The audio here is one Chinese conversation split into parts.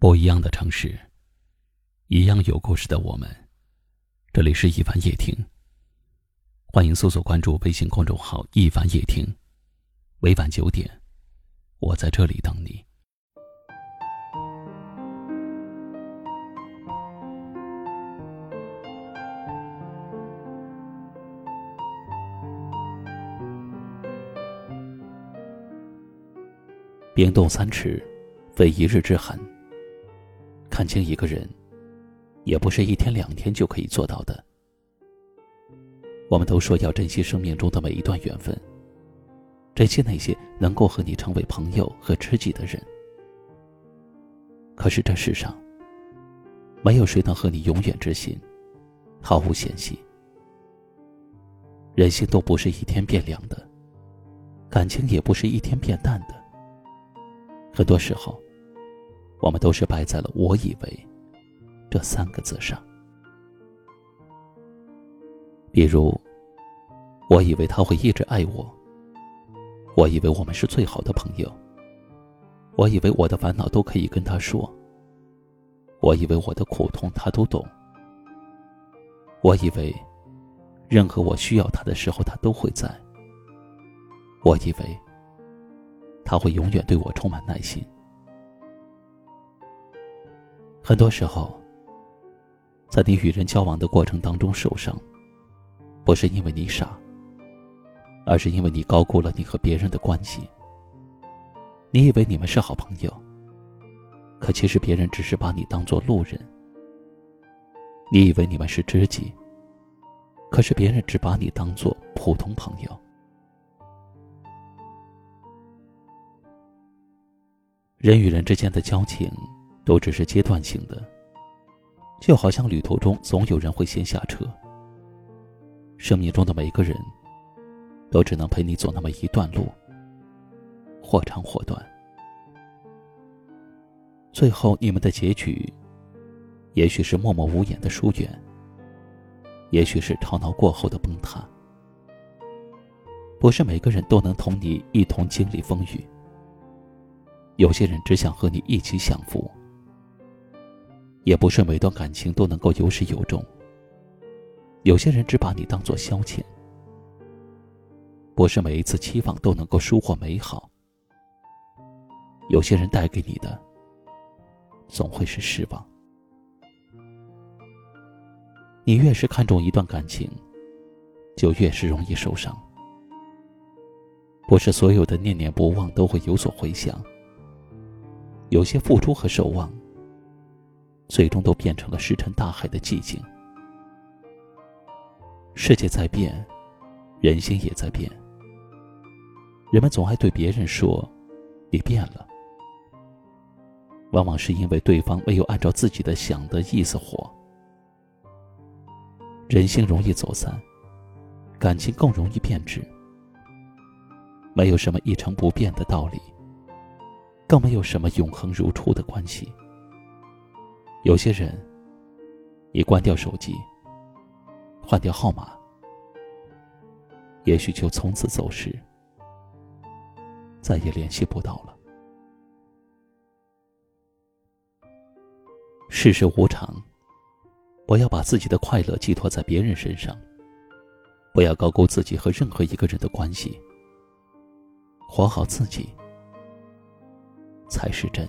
不一样的城市，一样有故事的我们。这里是一凡夜听，欢迎搜索关注微信公众号“一凡夜听”。每晚九点，我在这里等你。冰冻三尺，非一日之寒。看清一个人，也不是一天两天就可以做到的。我们都说要珍惜生命中的每一段缘分，珍惜那些能够和你成为朋友和知己的人。可是这世上，没有谁能和你永远知心，毫无嫌隙。人心都不是一天变凉的，感情也不是一天变淡的。很多时候。我们都是败在了“我以为”这三个字上。比如，我以为他会一直爱我，我以为我们是最好的朋友，我以为我的烦恼都可以跟他说，我以为我的苦痛他都懂，我以为任何我需要他的时候他都会在，我以为他会永远对我充满耐心。很多时候，在你与人交往的过程当中受伤，不是因为你傻，而是因为你高估了你和别人的关系。你以为你们是好朋友，可其实别人只是把你当做路人；你以为你们是知己，可是别人只把你当做普通朋友。人与人之间的交情。都只是阶段性的，就好像旅途中总有人会先下车。生命中的每个人，都只能陪你走那么一段路，或长或短。最后，你们的结局，也许是默默无言的疏远，也许是吵闹过后的崩塌。不是每个人都能同你一同经历风雨，有些人只想和你一起享福。也不是每段感情都能够有始有终。有些人只把你当做消遣，不是每一次期望都能够收获美好。有些人带给你的，总会是失望。你越是看重一段感情，就越是容易受伤。不是所有的念念不忘都会有所回响，有些付出和守望。最终都变成了石沉大海的寂静。世界在变，人心也在变。人们总爱对别人说：“你变了。”往往是因为对方没有按照自己的想的意思活。人心容易走散，感情更容易变质。没有什么一成不变的道理，更没有什么永恒如初的关系。有些人，你关掉手机，换掉号码，也许就从此走失，再也联系不到了。世事无常，不要把自己的快乐寄托在别人身上，不要高估自己和任何一个人的关系，活好自己才是真。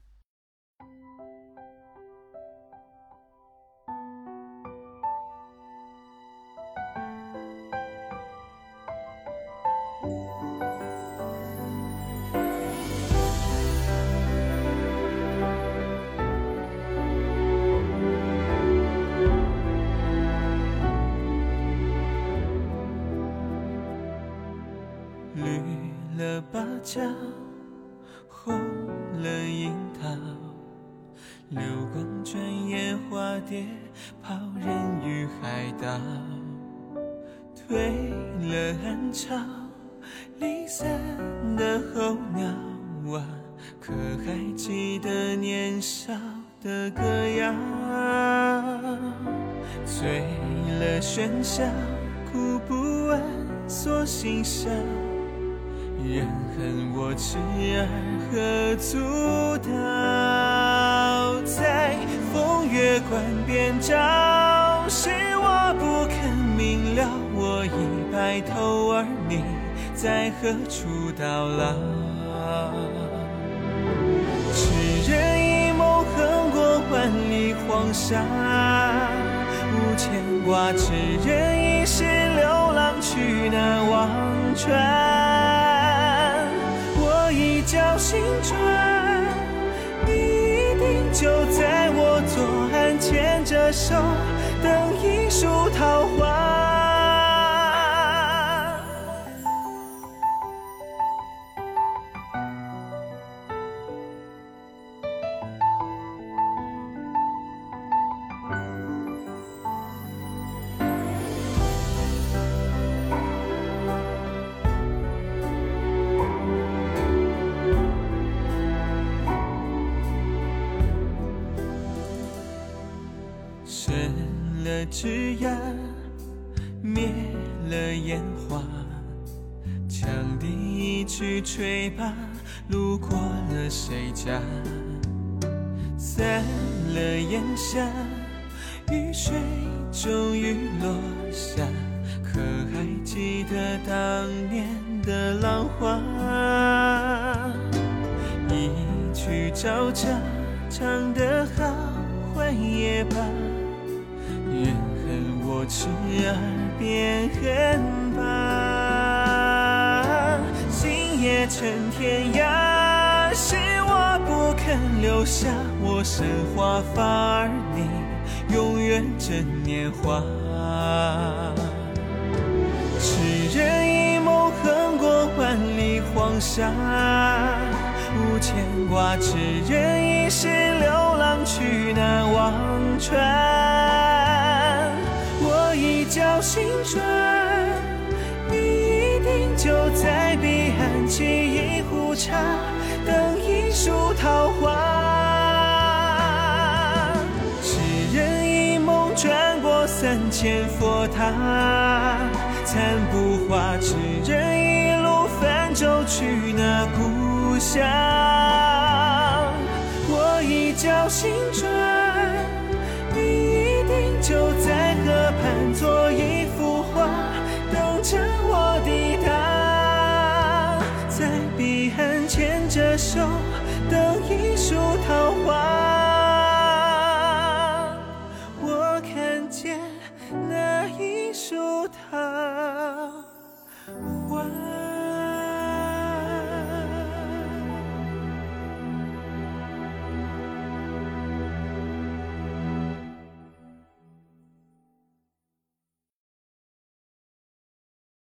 绿了芭蕉，红了樱桃，流光转眼，化蝶，抛人于海岛，退了暗潮，离散的候鸟啊，可还记得年少的歌谣？醉了喧嚣，哭不完锁心笑。人恨我痴儿何足道？在风月关边照，是我不肯明了。我已白头，而你在何处到老？痴人一梦，横过万里黄沙，无牵挂；痴人一世，流浪去那忘川。青春，你一定就在我左岸牵着手，等一束桃花。了枝桠，灭了烟花，羌笛一曲吹罢，路过了谁家？散了烟霞，雨水终于落下，可还记得当年的浪花？一曲朝茶，唱得好，换也罢。时而变恨罢，心也成天涯。是我不肯留下我生华发，而你永远真年华。痴人一梦，横过万里黄沙，无牵挂；痴人一世，流浪去难忘川。一觉醒转，你一定就在彼岸沏一壶茶，等一树桃花。痴人一梦，转过三千佛塔，残不化。痴人一路泛舟去那故乡。我一觉醒转，你一定就在河畔。做一幅画，等着我抵达，在彼岸牵着手，等一束